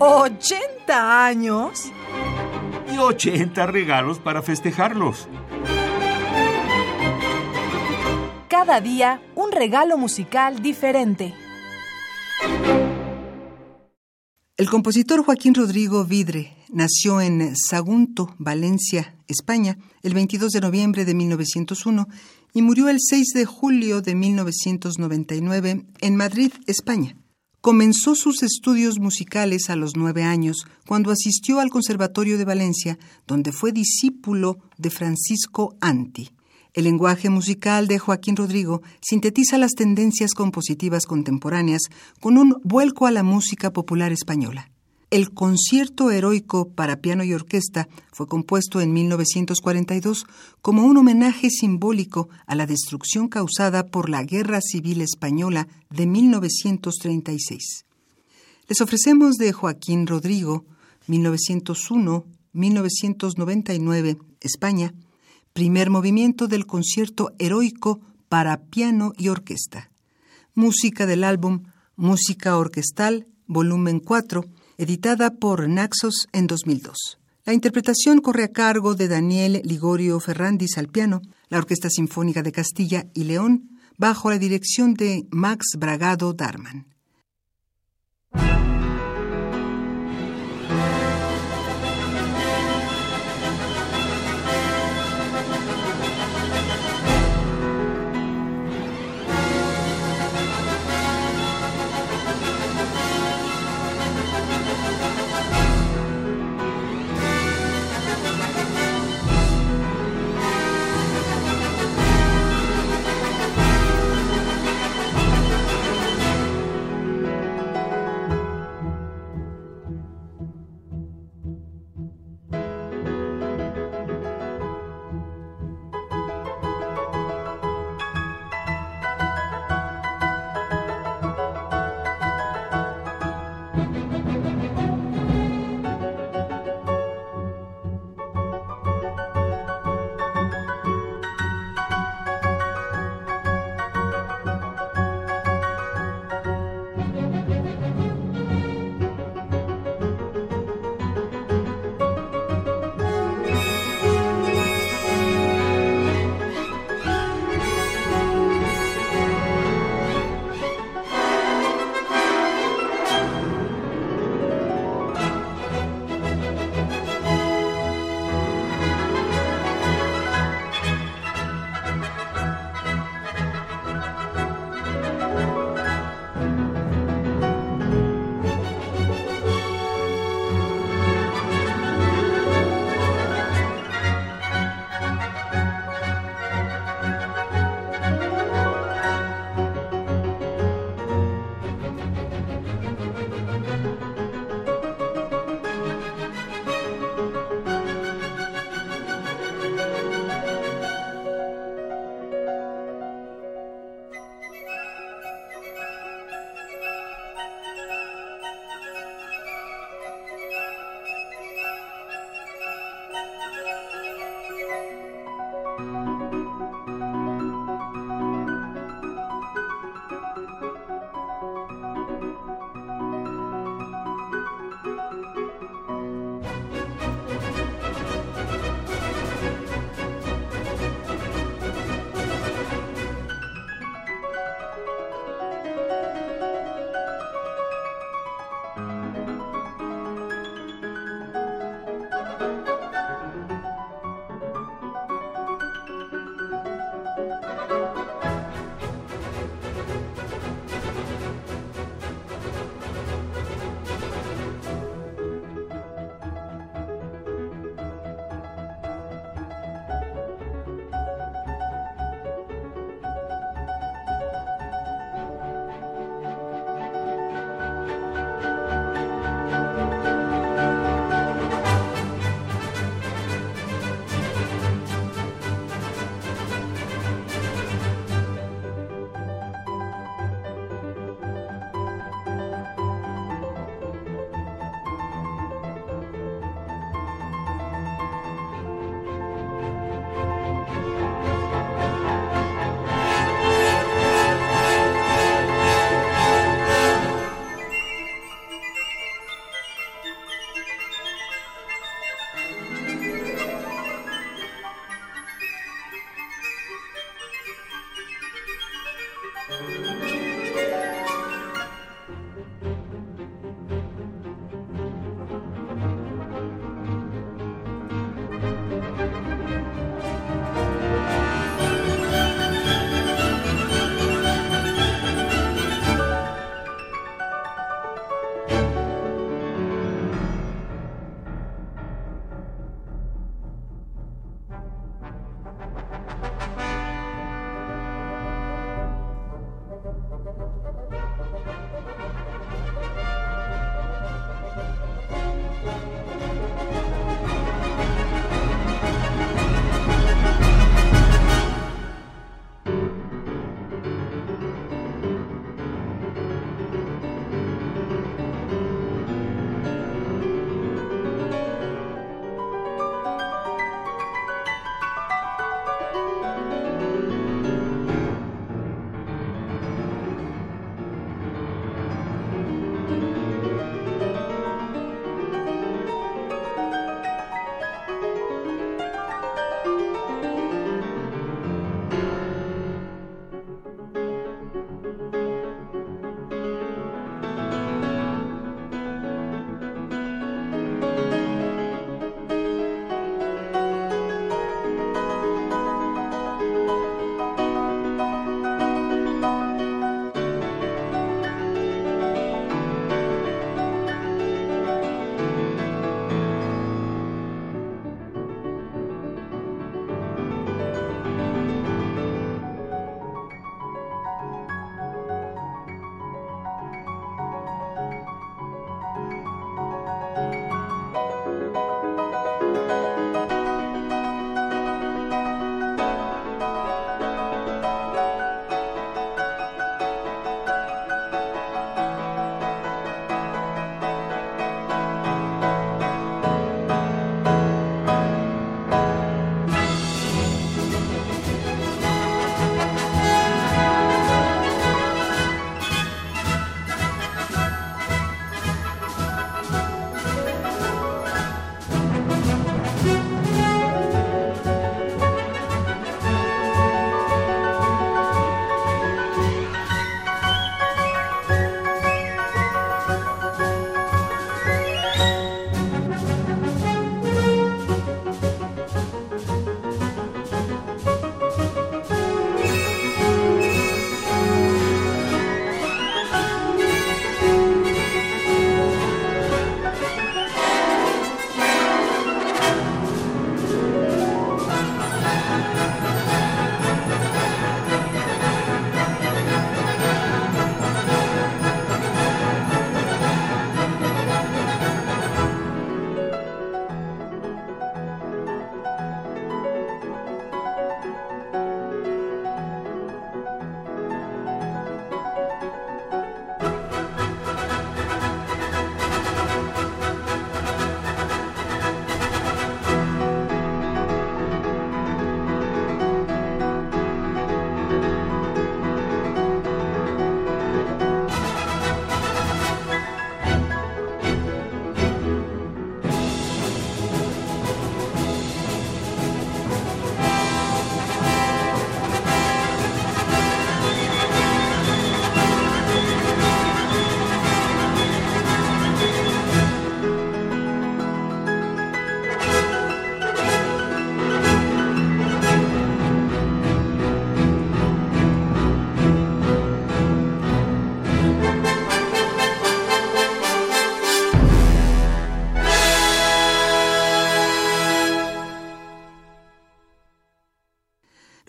¿80 años? Y 80 regalos para festejarlos. Cada día un regalo musical diferente. El compositor Joaquín Rodrigo Vidre nació en Sagunto, Valencia, España, el 22 de noviembre de 1901 y murió el 6 de julio de 1999 en Madrid, España. Comenzó sus estudios musicales a los nueve años, cuando asistió al Conservatorio de Valencia, donde fue discípulo de Francisco Anti. El lenguaje musical de Joaquín Rodrigo sintetiza las tendencias compositivas contemporáneas con un vuelco a la música popular española. El concierto heroico para piano y orquesta fue compuesto en 1942 como un homenaje simbólico a la destrucción causada por la Guerra Civil Española de 1936. Les ofrecemos de Joaquín Rodrigo, 1901-1999, España, primer movimiento del concierto heroico para piano y orquesta. Música del álbum Música Orquestal, volumen 4, editada por Naxos en 2002. La interpretación corre a cargo de Daniel Ligorio Ferrandis al piano, la Orquesta Sinfónica de Castilla y León, bajo la dirección de Max Bragado Darman.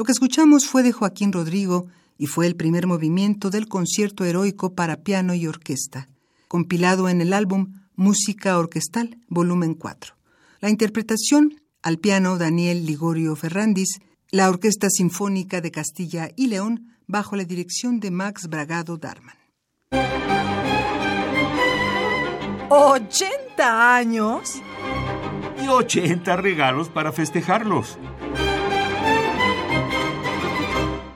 Lo que escuchamos fue de Joaquín Rodrigo y fue el primer movimiento del concierto heroico para piano y orquesta, compilado en el álbum Música Orquestal, volumen 4. La interpretación al piano Daniel Ligorio Ferrandis, la Orquesta Sinfónica de Castilla y León, bajo la dirección de Max Bragado Darman. ¿80 años? Y 80 regalos para festejarlos.